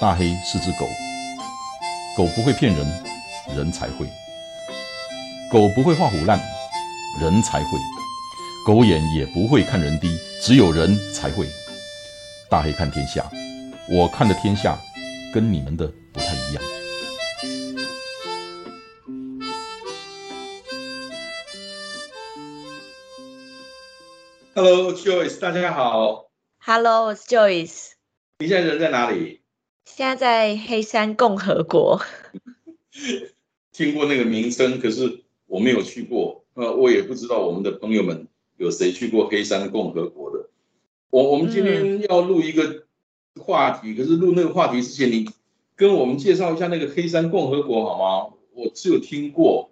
大黑是只狗，狗不会骗人，人才会；狗不会画虎烂，人才会；狗眼也不会看人低，只有人才会。大黑看天下，我看的天下跟你们的不太一样。Hello Joyce，大家好。Hello，我是 Joyce，你现在人在哪里？现在在黑山共和国。听过那个名称，可是我没有去过。呃，我也不知道我们的朋友们有谁去过黑山共和国的。我我们今天要录一个话题，可是录那个话题之前，你跟我们介绍一下那个黑山共和国好吗？我只有听过。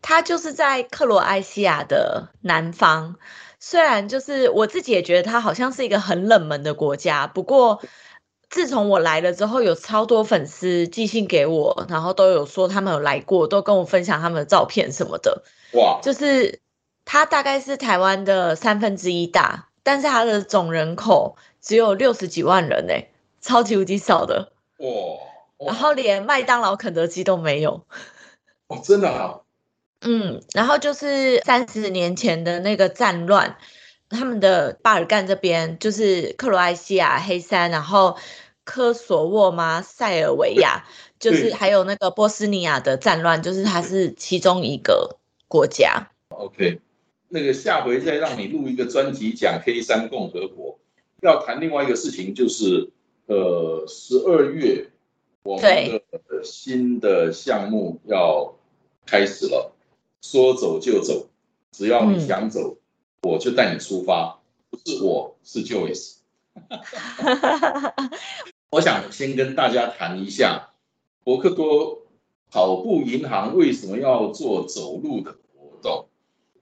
它就是在克罗埃西亚的南方，虽然就是我自己也觉得它好像是一个很冷门的国家，不过自从我来了之后，有超多粉丝寄信给我，然后都有说他们有来过，都跟我分享他们的照片什么的。哇，就是它大概是台湾的三分之一大，但是它的总人口只有六十几万人诶，超级无敌少的。哇，哇然后连麦当劳、肯德基都没有。哦，真的啊，嗯，然后就是三十年前的那个战乱，他们的巴尔干这边就是克罗埃西亚、黑山，然后科索沃吗？塞尔维亚，就是还有那个波斯尼亚的战乱，就是它是其中一个国家。OK，那个下回再让你录一个专辑讲黑山共和国。要谈另外一个事情，就是呃，十二月我们的新的项目要开始了，说走就走，只要你想走，我就带你出发。不是我，是 Joyce。我想先跟大家谈一下博克多跑步银行为什么要做走路的活动。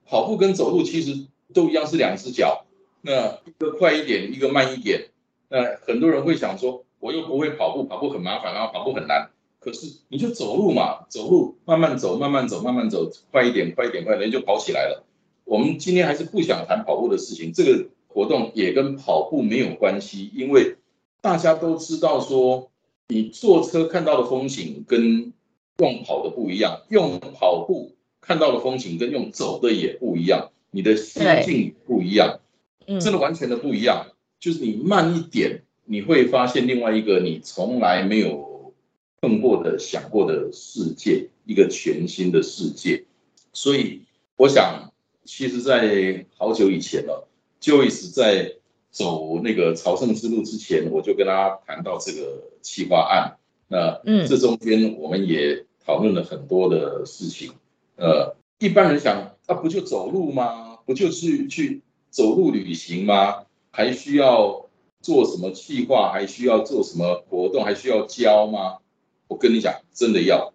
跑步跟走路其实都一样是两只脚，那一个快一点，一个慢一点。那很多人会想说，我又不会跑步，跑步很麻烦，然后跑步很难。可是你就走路嘛，走路慢慢走，慢慢走，慢慢走，快一点，快一点，快一点就跑起来了。我们今天还是不想谈跑步的事情，这个活动也跟跑步没有关系，因为大家都知道说，你坐车看到的风景跟用跑的不一样，用跑步看到的风景跟用走的也不一样，你的心境不一样，嗯，真的完全的不一样。就是你慢一点，你会发现另外一个你从来没有碰过的、想过的世界，一个全新的世界。所以我想，其实，在好久以前了，Joyce 在走那个朝圣之路之前，我就跟他谈到这个企划案。那嗯这中间我们也讨论了很多的事情。呃，一般人想，啊，不就走路吗？不就是去走路旅行吗？还需要做什么计划？还需要做什么活动？还需要教吗？我跟你讲，真的要。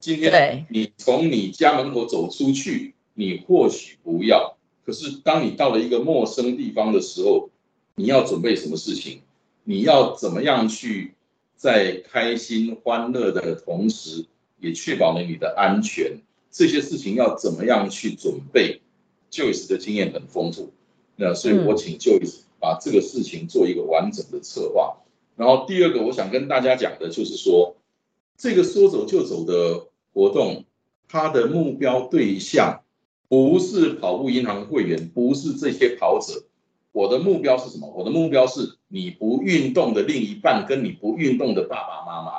今天，你从你家门口走出去，你或许不要，可是当你到了一个陌生地方的时候，你要准备什么事情？你要怎么样去在开心欢乐的同时，也确保了你的安全？这些事情要怎么样去准备？Joyce 的经验很丰富，那所以我请 Joyce 把这个事情做一个完整的策划。然后第二个，我想跟大家讲的就是说，这个说走就走的活动，它的目标对象不是跑步银行会员，不是这些跑者。我的目标是什么？我的目标是你不运动的另一半跟你不运动的爸爸妈妈，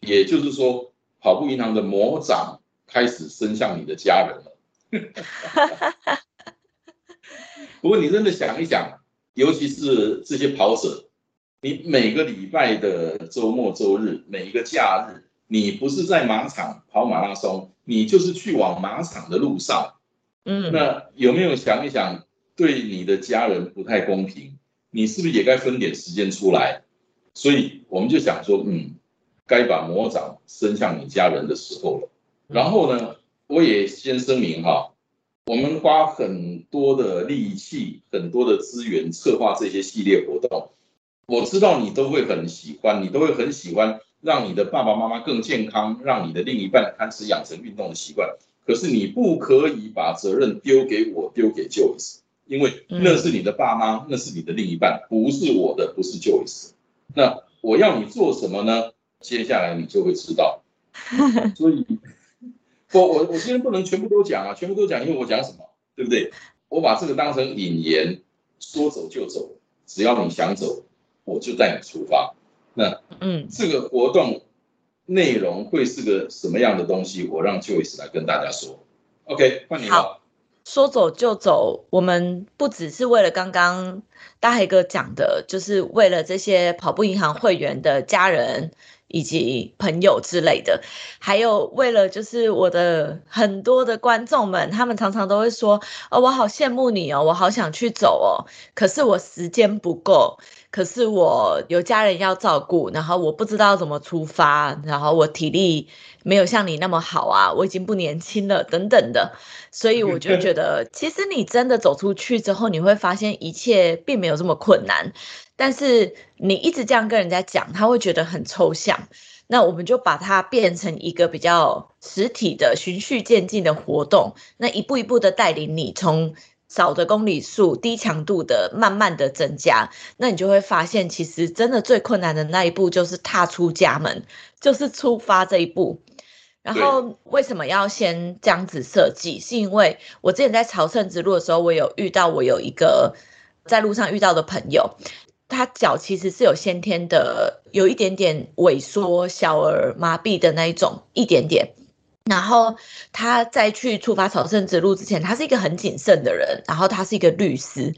也就是说，跑步银行的魔掌开始伸向你的家人了。不过你真的想一想，尤其是这些跑者，你每个礼拜的周末、周日，每一个假日，你不是在马场跑马拉松，你就是去往马场的路上。嗯，那有没有想一想，对你的家人不太公平？你是不是也该分点时间出来？所以我们就想说，嗯，该把魔掌伸向你家人的时候了。然后呢，我也先声明哈，我们花很多的力气、很多的资源策划这些系列活动。我知道你都会很喜欢，你都会很喜欢让你的爸爸妈妈更健康，让你的另一半开始养成运动的习惯。可是你不可以把责任丢给我，丢给 Joyce，因为那是你的爸妈，那是你的另一半，不是我的，不是 Joyce。那我要你做什么呢？接下来你就会知道。所以，我我我今天不能全部都讲啊，全部都讲，因为我讲什么，对不对？我把这个当成引言，说走就走，只要你想走，我就带你出发。那嗯，这个活动内容会是个什么样的东西？我让 Joyce 来跟大家说。OK，换你好。说走就走，我们不只是为了刚刚大黑哥讲的，就是为了这些跑步银行会员的家人。以及朋友之类的，还有为了就是我的很多的观众们，他们常常都会说：“哦，我好羡慕你哦，我好想去走哦，可是我时间不够，可是我有家人要照顾，然后我不知道怎么出发，然后我体力没有像你那么好啊，我已经不年轻了等等的。”所以我就觉得，其实你真的走出去之后，你会发现一切并没有这么困难。但是你一直这样跟人家讲，他会觉得很抽象。那我们就把它变成一个比较实体的、循序渐进的活动，那一步一步的带领你从少的公里数、低强度的慢慢的增加。那你就会发现，其实真的最困难的那一步就是踏出家门，就是出发这一步。然后为什么要先这样子设计？是因为我之前在朝圣之路的时候，我有遇到我有一个在路上遇到的朋友。他脚其实是有先天的，有一点点萎缩、小儿麻痹的那一种，一点点。然后他在去出发朝圣之路之前，他是一个很谨慎的人。然后他是一个律师，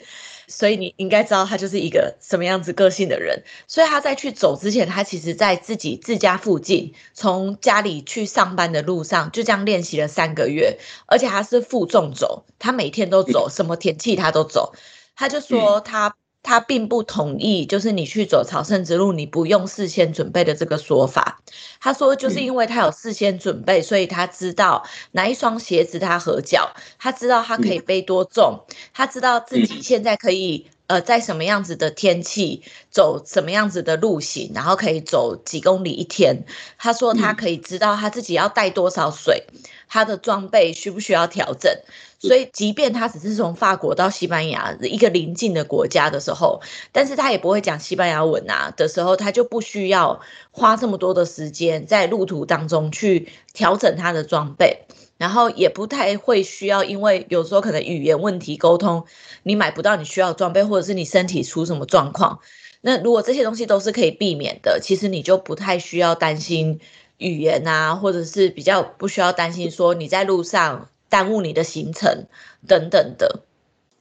所以你应该知道他就是一个什么样子个性的人。所以他在去走之前，他其实在自己自家附近，从家里去上班的路上，就这样练习了三个月。而且他是负重走，他每天都走，什么天气他都走。他就说他。他并不同意，就是你去走朝圣之路，你不用事先准备的这个说法。他说，就是因为他有事先准备，所以他知道哪一双鞋子他合脚，他知道他可以背多重，他知道自己现在可以呃在什么样子的天气走什么样子的路型，然后可以走几公里一天。他说他可以知道他自己要带多少水，他的装备需不需要调整。所以，即便他只是从法国到西班牙一个邻近的国家的时候，但是他也不会讲西班牙文啊的时候，他就不需要花这么多的时间在路途当中去调整他的装备，然后也不太会需要，因为有时候可能语言问题沟通，你买不到你需要装备，或者是你身体出什么状况，那如果这些东西都是可以避免的，其实你就不太需要担心语言啊，或者是比较不需要担心说你在路上。耽误你的行程等等的，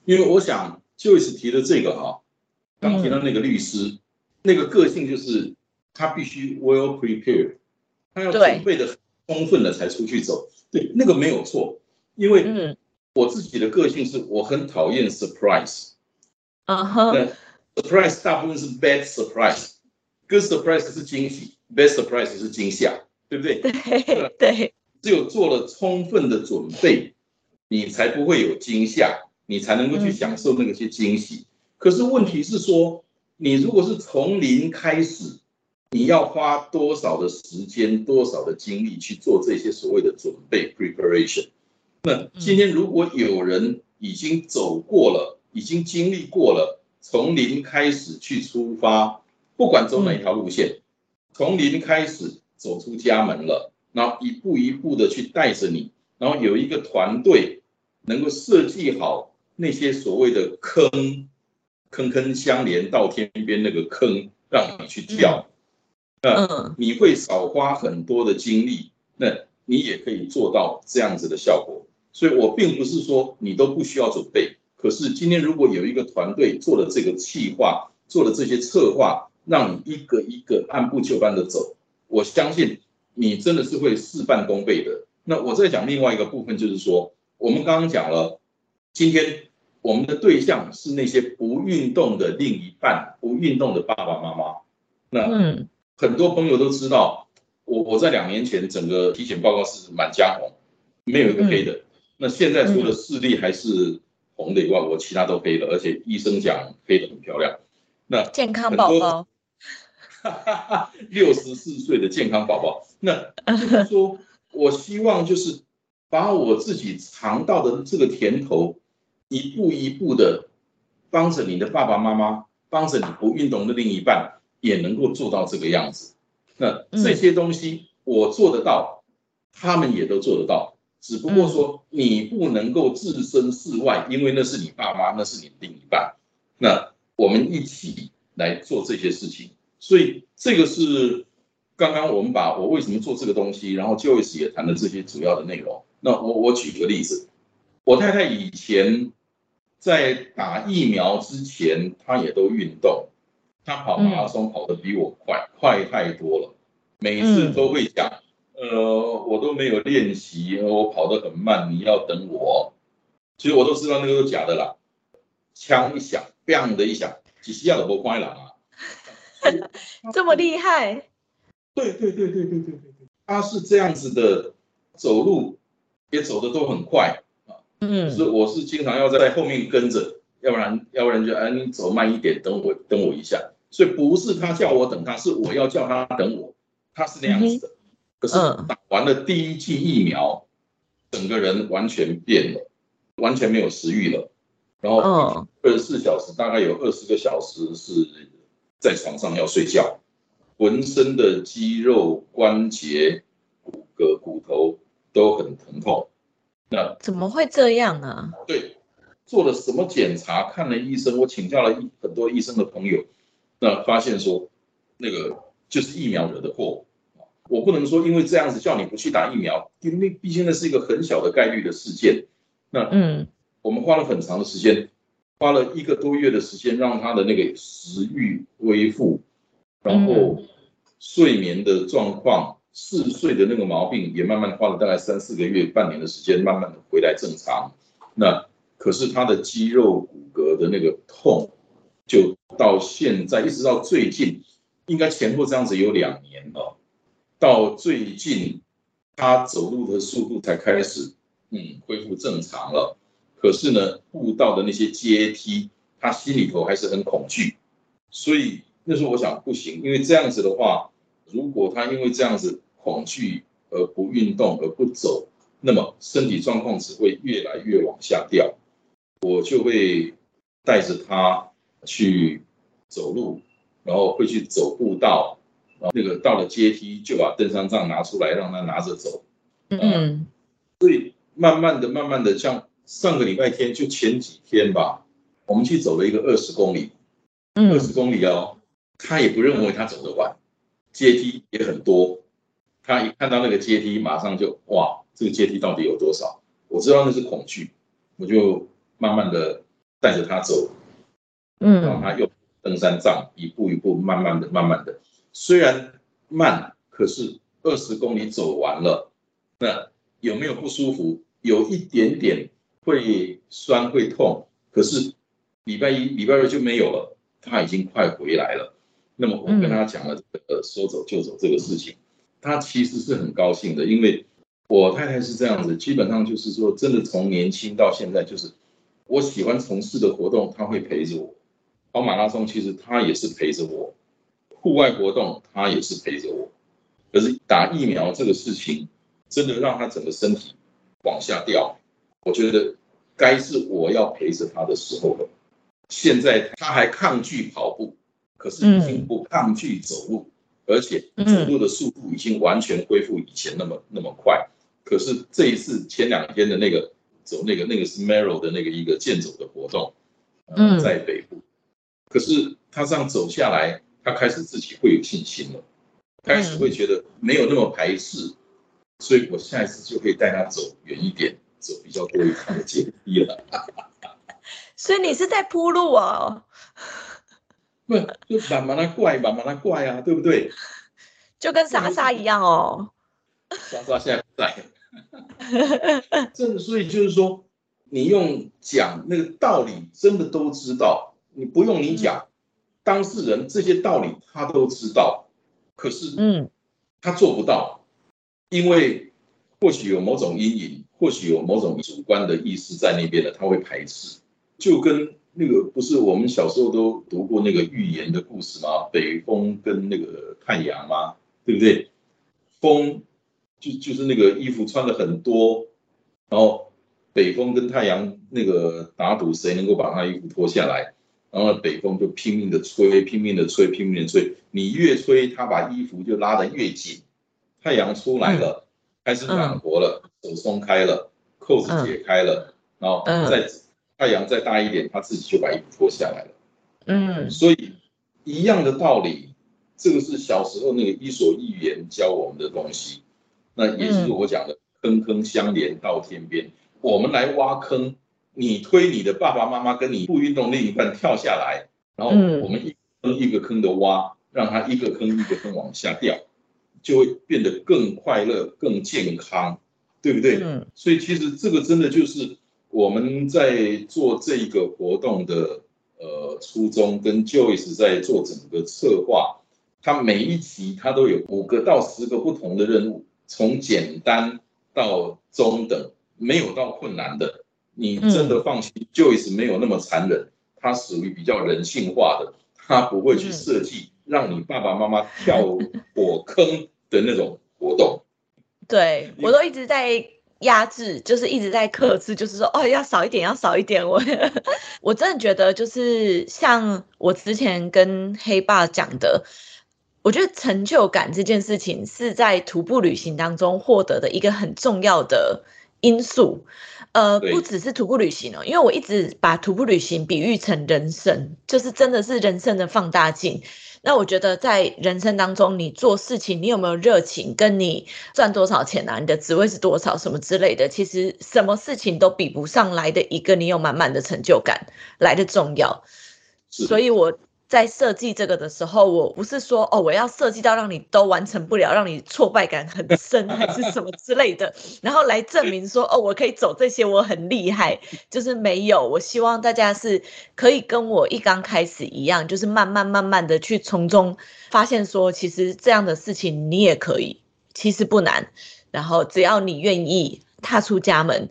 因为我想，Joyce 提的这个哈，刚提到那个律师，那个个性就是他必须 well prepared，他要准备的充分了才出去走，对，那个没有错，因为我自己的个性是我很讨厌 surprise，嗯哼，surprise 大部分是 bad surprise，good surprise 是惊喜，bad surprise 是惊吓，对不对？对对。只有做了充分的准备，你才不会有惊吓，你才能够去享受那个些惊喜。可是问题是说，你如果是从零开始，你要花多少的时间、多少的精力去做这些所谓的准备 （preparation）？那今天如果有人已经走过了，已经经历过了从零开始去出发，不管走哪一条路线，从零开始走出家门了。然后一步一步的去带着你，然后有一个团队能够设计好那些所谓的坑，坑坑相连到天边那个坑，让你去跳，那你会少花很多的精力，那你也可以做到这样子的效果。所以我并不是说你都不需要准备，可是今天如果有一个团队做了这个计划，做了这些策划，让你一个一个按部就班的走，我相信。你真的是会事半功倍的。那我再讲另外一个部分，就是说，我们刚刚讲了，今天我们的对象是那些不运动的另一半，不运动的爸爸妈妈。那很多朋友都知道，我我在两年前整个体检报告是满加红，没有一个黑的。那现在除了视力还是红的以外，我其他都黑了，而且医生讲黑的很漂亮。那健康宝宝。六十四岁的健康宝宝，那就是说，我希望就是把我自己尝到的这个甜头，一步一步的帮着你的爸爸妈妈，帮着你不运动的另一半，也能够做到这个样子。那这些东西我做得到，他们也都做得到，只不过说你不能够置身事外，因为那是你爸妈，那是你另一半。那我们一起来做这些事情，所以这个是刚刚我们把我为什么做这个东西，然后 Joyce 也谈了这些主要的内容。那我我举个例子，我太太以前在打疫苗之前，她也都运动。他跑马拉松跑得比我快，快太多了。每次都会讲，呃，我都没有练习，我跑得很慢，你要等我。其实我都知道那个是假的啦。枪一响，bang 的一响，几十下都不快了啊。这么厉害？对对对对对对对对，他是这样子的，走路也走得都很快啊。嗯，是我是经常要在后面跟着，要不然要不然就哎你走慢一点，等我等我一下。所以不是他叫我等他，是我要叫他等我，他是那样子的。可是打完了第一剂疫苗，整个人完全变了，完全没有食欲了。然后二十四小时大概有二十个小时是在床上要睡觉，浑身的肌肉、关节、骨骼、骨头都很疼痛。那怎么会这样啊？对，做了什么检查？看了医生，我请教了一很多医生的朋友。那发现说，那个就是疫苗惹的祸我不能说因为这样子叫你不去打疫苗，因为毕竟那是一个很小的概率的事件。那嗯，我们花了很长的时间，花了一个多月的时间，让他的那个食欲恢复，然后睡眠的状况、嗜睡的那个毛病也慢慢花了大概三四个月、半年的时间，慢慢的回来正常。那可是他的肌肉骨骼的那个痛。就到现在，一直到最近，应该前后这样子有两年了。到最近，他走路的速度才开始，嗯，恢复正常了。可是呢，步道的那些阶梯，他心里头还是很恐惧。所以那时候我想，不行，因为这样子的话，如果他因为这样子恐惧而不运动而不走，那么身体状况只会越来越往下掉。我就会带着他。去走路，然后会去走步道，然后那个到了阶梯就把登山杖拿出来让他拿着走。嗯，所以慢慢的、慢慢的，像上个礼拜天就前几天吧，我们去走了一个二十公里，二十公里哦，他也不认为他走得完，阶梯也很多，他一看到那个阶梯，马上就哇，这个阶梯到底有多少？我知道那是恐惧，我就慢慢的带着他走。嗯，让他用登山杖一步一步慢慢的、慢慢的，虽然慢，可是二十公里走完了，那有没有不舒服？有一点点会酸会痛，可是礼拜一、礼拜二就没有了，他已经快回来了。那么我跟他讲了这个说走就走这个事情，他其实是很高兴的，因为我太太是这样子，基本上就是说，真的从年轻到现在，就是我喜欢从事的活动，他会陪着我。跑马拉松其实他也是陪着我，户外活动他也是陪着我，可是打疫苗这个事情真的让他整个身体往下掉，我觉得该是我要陪着他的时候了。现在他还抗拒跑步，可是已经不抗拒走路，而且走路的速度已经完全恢复以前那么那么快。可是这一次前两天的那个走那个那个是 Merrill 的那个一个健走的活动，嗯，在北部。可是他这样走下来，他开始自己会有信心了，开始会觉得没有那么排斥，所以我下一次就可以带他走远一点，走比较多一点的阶梯了。所以你是在铺路哦？不，就慢慢的怪，慢慢的怪啊，对不对？就跟莎莎一样哦。莎莎现在在。正所以就是说，你用讲那个道理，真的都知道。你不用你讲，当事人这些道理他都知道，可是，嗯，他做不到，因为或许有某种阴影，或许有某种主观的意识在那边的，他会排斥。就跟那个不是我们小时候都读过那个寓言的故事吗？北风跟那个太阳吗？对不对？风就就是那个衣服穿的很多，然后北风跟太阳那个打赌谁能够把他衣服脱下来。然后北风就拼命的吹，拼命的吹，拼命的吹。你越吹，他把衣服就拉得越紧。太阳出来了，开始暖和了，手松开了，扣子解开了，然后再太阳再大一点，他自己就把衣服脱下来了。嗯，所以一样的道理，这个是小时候那个《伊索寓言》教我们的东西。那也是我讲的“坑坑相连到天边”。我们来挖坑，你推你的爸爸妈妈跟你不运动另一半跳下来，然后我们一坑一个坑的挖，让他一个坑一个坑往下掉，就会变得更快乐、更健康，对不对？嗯。所以其实这个真的就是我们在做这个活动的呃初衷，跟 Joyce 在做整个策划，他每一集他都有五个到十个不同的任务。从简单到中等，没有到困难的，你真的放心，Joyce 没有那么残忍，它属于比较人性化的，它不会去设计让你爸爸妈妈跳火坑的那种活动。对我都一直在压制，就是一直在克制，就是说哦要少一点，要少一点。我 我真的觉得就是像我之前跟黑爸讲的。我觉得成就感这件事情是在徒步旅行当中获得的一个很重要的因素，呃，不只是徒步旅行哦，因为我一直把徒步旅行比喻成人生，就是真的是人生的放大镜。那我觉得在人生当中，你做事情，你有没有热情，跟你赚多少钱啊，你的职位是多少，什么之类的，其实什么事情都比不上来的一个你有满满的成就感来的重要。所以我。在设计这个的时候，我不是说哦，我要设计到让你都完成不了，让你挫败感很深，还是什么之类的，然后来证明说哦，我可以走这些，我很厉害。就是没有，我希望大家是可以跟我一刚开始一样，就是慢慢慢慢的去从中发现说，其实这样的事情你也可以，其实不难。然后只要你愿意踏出家门，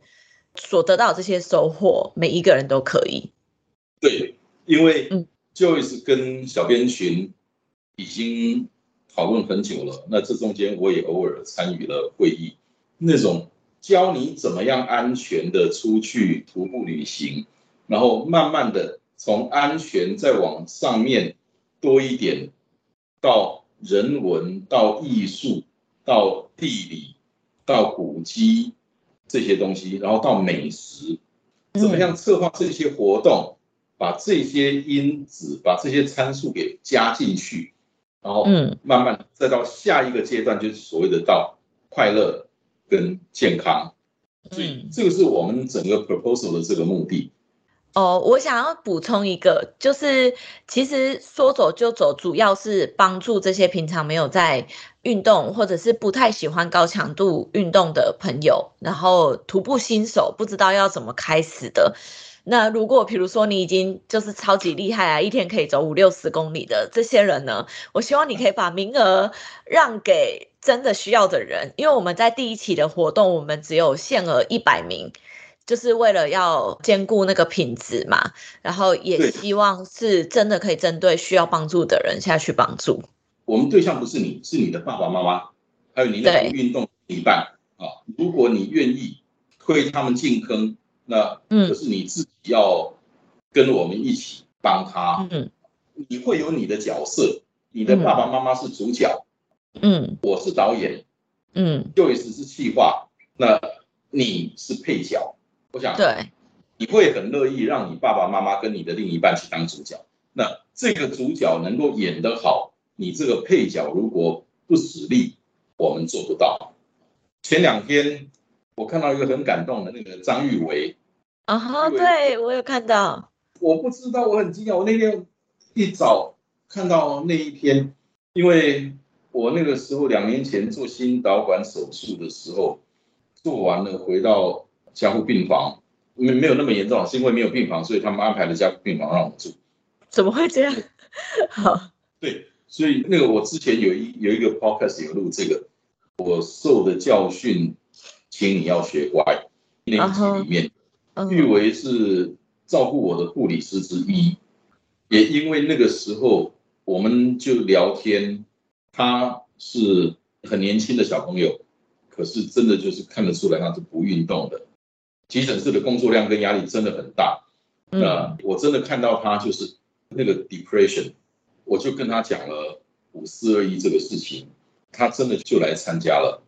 所得到这些收获，每一个人都可以。对，因为嗯。Joyce 跟小编群已经讨论很久了，那这中间我也偶尔参与了会议，那种教你怎么样安全的出去徒步旅行，然后慢慢的从安全再往上面多一点，到人文、到艺术、到地理、到古迹这些东西，然后到美食，怎么样策划这些活动？把这些因子、把这些参数给加进去，然后慢慢再到下一个阶段，就是所谓的到快乐跟健康。所以这个是我们整个 proposal 的这个目的。哦，我想要补充一个，就是其实说走就走，主要是帮助这些平常没有在运动或者是不太喜欢高强度运动的朋友，然后徒步新手不知道要怎么开始的。那如果比如说你已经就是超级厉害啊，一天可以走五六十公里的这些人呢，我希望你可以把名额让给真的需要的人，因为我们在第一期的活动，我们只有限额一百名，就是为了要兼顾那个品质嘛，然后也希望是真的可以针对需要帮助的人下去帮助。我们对象不是你，是你的爸爸妈妈，还有你的运动一伴啊，如果你愿意推他们进坑。那就是你自己要跟我们一起帮他，嗯，你会有你的角色，你的爸爸妈妈是主角，嗯，我是导演，嗯，Joyce 是企划，那你是配角，我想对，你会很乐意让你爸爸妈妈跟你的另一半去当主角，那这个主角能够演得好，你这个配角如果不使力，我们做不到。前两天。我看到一个很感动的那个张玉维，啊哈，对我有看到。我不知道，我很惊讶。我那天一早看到那一篇，因为我那个时候两年前做心导管手术的时候，做完了回到加护病房，没没有那么严重，是因为没有病房，所以他们安排了加护病房让我住。怎么会这样？好，对，所以那个我之前有一有一个 podcast 有录这个，我受的教训。请你要学乖。那一集里面，誉为是照顾我的护理师之一，也因为那个时候我们就聊天，他是很年轻的小朋友，可是真的就是看得出来他是不运动的。急诊室的工作量跟压力真的很大。那我真的看到他就是那个 depression，我就跟他讲了五四二一这个事情，他真的就来参加了。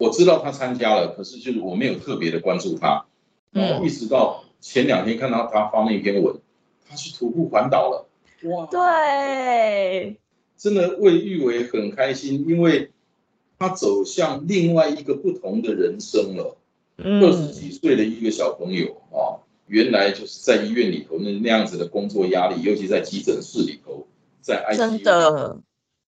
我知道他参加了，可是就是我没有特别的关注他，然后一直到前两天看到他发那篇文，他去徒步环岛了，哇，对，真的为玉伟很开心，因为他走向另外一个不同的人生了。二十几岁的一个小朋友啊，原来就是在医院里头那那样子的工作压力，尤其在急诊室里头，在 ICU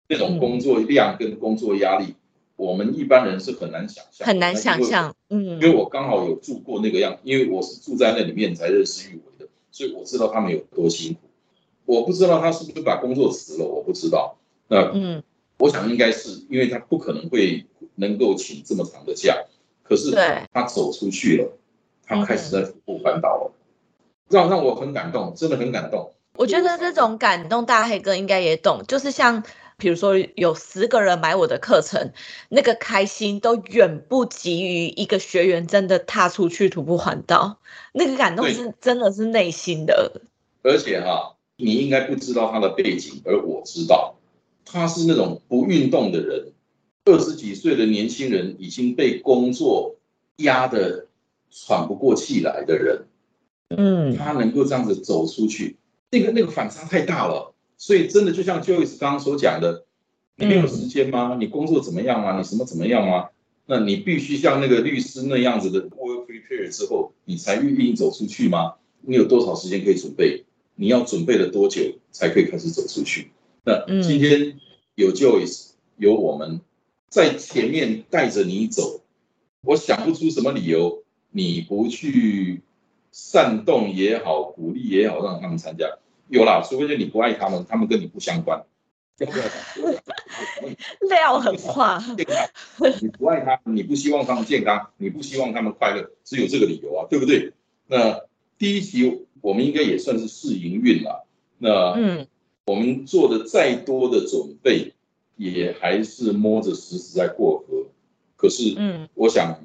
那种工作量跟工作压力。我们一般人是很难想象，很难想象，嗯，因为我刚好有住过那个样，因为我是住在那里面才认识玉伟的，所以我知道他们有多辛苦。我不知道他是不是把工作辞了，我不知道。那嗯，我想应该是因为他不可能会能够请这么长的假，可是他走出去了，他开始在徒步环岛了，让让我很感动，真的很感动。我觉得这种感动，大黑哥应该也懂，就是像。比如说有十个人买我的课程，那个开心都远不及于一个学员真的踏出去徒步环岛，那个感动是真的是内心的。而且哈，你应该不知道他的背景，而我知道，他是那种不运动的人，二十几岁的年轻人已经被工作压得喘不过气来的人，嗯，他能够这样子走出去，那个那个反差太大了。所以真的就像 Joyce 刚刚所讲的，你没有时间吗？你工作怎么样啊？你什么怎么样啊？那你必须像那个律师那样子的 work prepare 之后，你才愿意走出去吗？你有多少时间可以准备？你要准备了多久才可以开始走出去？那今天有 Joyce 有我们在前面带着你走，我想不出什么理由你不去煽动也好，鼓励也好，让他们参加。有啦，除非是你不爱他们，他们跟你不相关。料很化，你不爱他，你不希望他们健康，你不希望他们快乐，只有这个理由啊，对不对？那第一期我们应该也算是试营运了。那嗯，我们做的再多的准备，也还是摸着石子在过河。可是，嗯，我想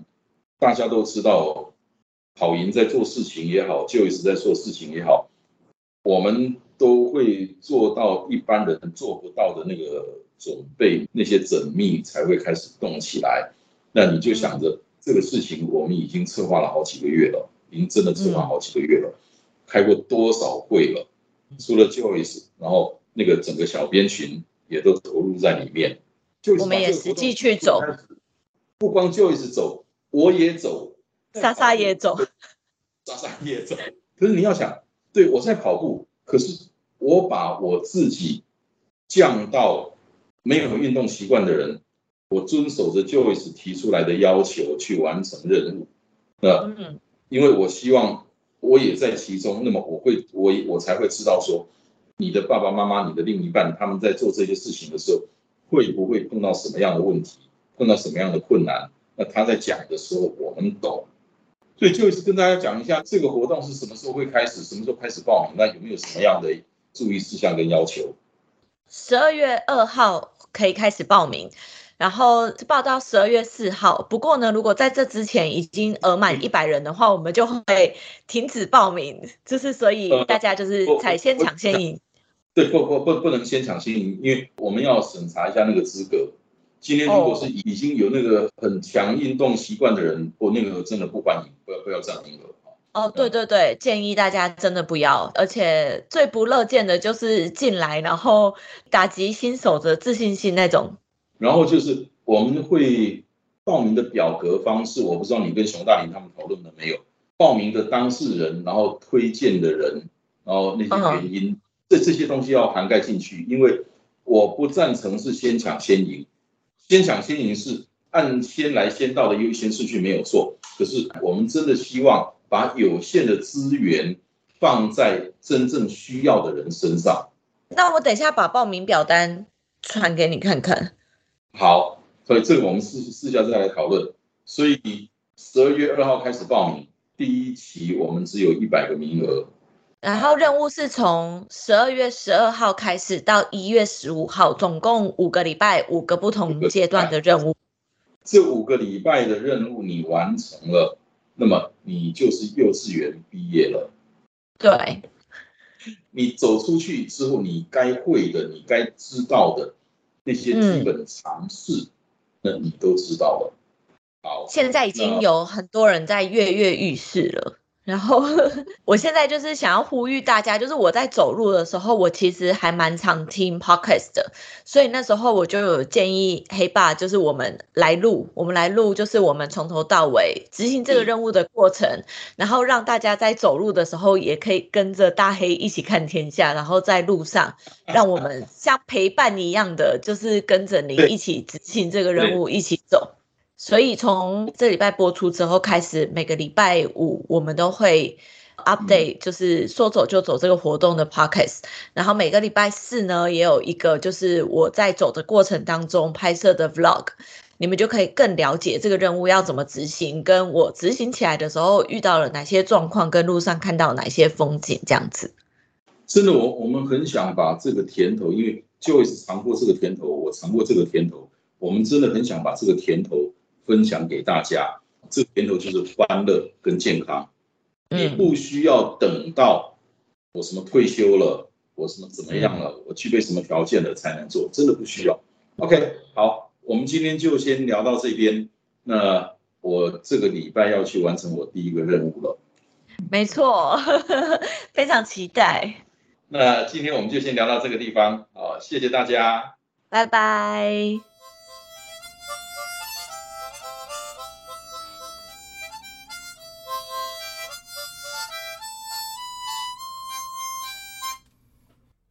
大家都知道，跑赢在做事情也好，就一直在做事情也好。我们都会做到一般人做不到的那个准备，那些缜密才会开始动起来。那你就想着这个事情，我们已经策划了好几个月了，已经真的策划好几个月了，开过多少会了？除了 Joyce，然后那个整个小编群也都投入在里面。我们也实际去走，不光 Joyce 走，我也走，莎莎也走，莎莎也走。可是你要想。对，我在跑步，可是我把我自己降到没有运动习惯的人，我遵守着 Joyce 提出来的要求去完成任务。那，因为我希望我也在其中，那么我会我我才会知道说，你的爸爸妈妈、你的另一半他们在做这些事情的时候，会不会碰到什么样的问题，碰到什么样的困难？那他在讲的时候，我们懂。所以就是跟大家讲一下，这个活动是什么时候会开始，什么时候开始报名，那有没有什么样的注意事项跟要求？十二月二号可以开始报名，然后报到十二月四号。不过呢，如果在这之前已经额满一百人的话，我们就会停止报名。就是所以大家就是采先抢先赢。对，不不不不能先抢先赢，因为我们要审查一下那个资格。今天如果是已经有那个很强运动习惯的人，我那个真的不欢迎，不要不要这样名额哦，对对对，建议大家真的不要，而且最不乐见的就是进来然后打击新手的自信心那种。然后就是我们会报名的表格方式，我不知道你跟熊大林他们讨论了没有？报名的当事人，然后推荐的人，然后那些原因，这这些东西要涵盖进去，因为我不赞成是先抢先赢。先抢先赢是按先来先到的优先顺序没有错，可是我们真的希望把有限的资源放在真正需要的人身上。那我等一下把报名表单传给你看看。好，所以这个我们私私下再来讨论。所以十二月二号开始报名，第一期我们只有一百个名额。然后任务是从十二月十二号开始到一月十五号，总共五个礼拜，五个不同阶段的任务。这五个礼拜的任务你完成了，那么你就是幼稚园毕业了。对，你走出去之后，你该会的，你该知道的那些基本常识，那你都知道了。好，现在已经有很多人在跃跃欲试了。然后 我现在就是想要呼吁大家，就是我在走路的时候，我其实还蛮常听 podcast 的，所以那时候我就有建议黑爸，就是我们来录，我们来录，就是我们从头到尾执行这个任务的过程，然后让大家在走路的时候也可以跟着大黑一起看天下，然后在路上让我们像陪伴一样的，就是跟着你一起执行这个任务，一起走。所以从这礼拜播出之后开始，每个礼拜五我们都会 update，就是说走就走这个活动的 podcast。然后每个礼拜四呢，也有一个就是我在走的过程当中拍摄的 vlog，你们就可以更了解这个任务要怎么执行，跟我执行起来的时候遇到了哪些状况，跟路上看到哪些风景这样子。真的，我我们很想把这个甜头，因为就 o 是尝过这个甜头，我尝过这个甜头，我们真的很想把这个甜头。分享给大家，这个源头就是欢乐跟健康。你不需要等到我什么退休了，我什么怎么样了，我具备什么条件了才能做，真的不需要。OK，好，我们今天就先聊到这边。那我这个礼拜要去完成我第一个任务了。没错，非常期待。那今天我们就先聊到这个地方，好，谢谢大家，拜拜。